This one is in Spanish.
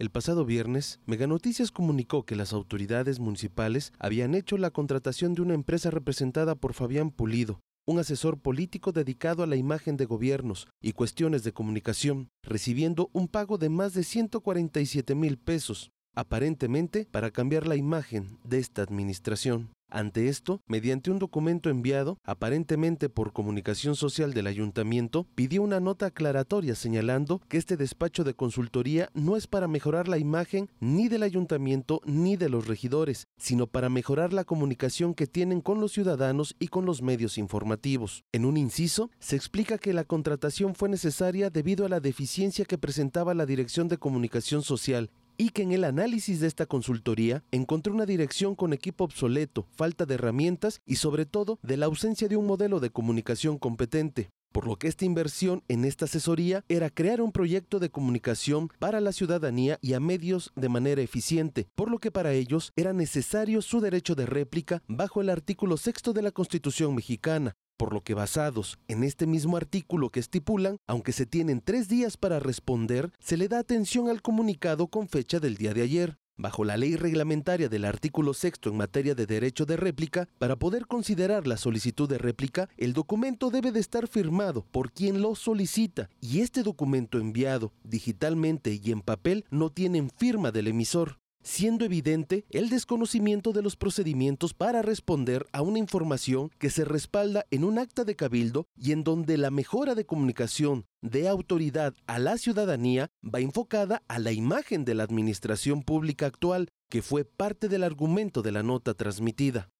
El pasado viernes, Meganoticias comunicó que las autoridades municipales habían hecho la contratación de una empresa representada por Fabián Pulido, un asesor político dedicado a la imagen de gobiernos y cuestiones de comunicación, recibiendo un pago de más de 147 mil pesos, aparentemente para cambiar la imagen de esta administración. Ante esto, mediante un documento enviado, aparentemente por comunicación social del ayuntamiento, pidió una nota aclaratoria señalando que este despacho de consultoría no es para mejorar la imagen ni del ayuntamiento ni de los regidores, sino para mejorar la comunicación que tienen con los ciudadanos y con los medios informativos. En un inciso, se explica que la contratación fue necesaria debido a la deficiencia que presentaba la Dirección de Comunicación Social y que en el análisis de esta consultoría encontró una dirección con equipo obsoleto, falta de herramientas y sobre todo de la ausencia de un modelo de comunicación competente. Por lo que esta inversión en esta asesoría era crear un proyecto de comunicación para la ciudadanía y a medios de manera eficiente, por lo que para ellos era necesario su derecho de réplica bajo el artículo sexto de la Constitución mexicana, por lo que basados en este mismo artículo que estipulan, aunque se tienen tres días para responder, se le da atención al comunicado con fecha del día de ayer. Bajo la ley reglamentaria del artículo sexto en materia de derecho de réplica, para poder considerar la solicitud de réplica, el documento debe de estar firmado por quien lo solicita y este documento enviado digitalmente y en papel no tienen firma del emisor siendo evidente el desconocimiento de los procedimientos para responder a una información que se respalda en un acta de cabildo y en donde la mejora de comunicación de autoridad a la ciudadanía va enfocada a la imagen de la administración pública actual, que fue parte del argumento de la nota transmitida.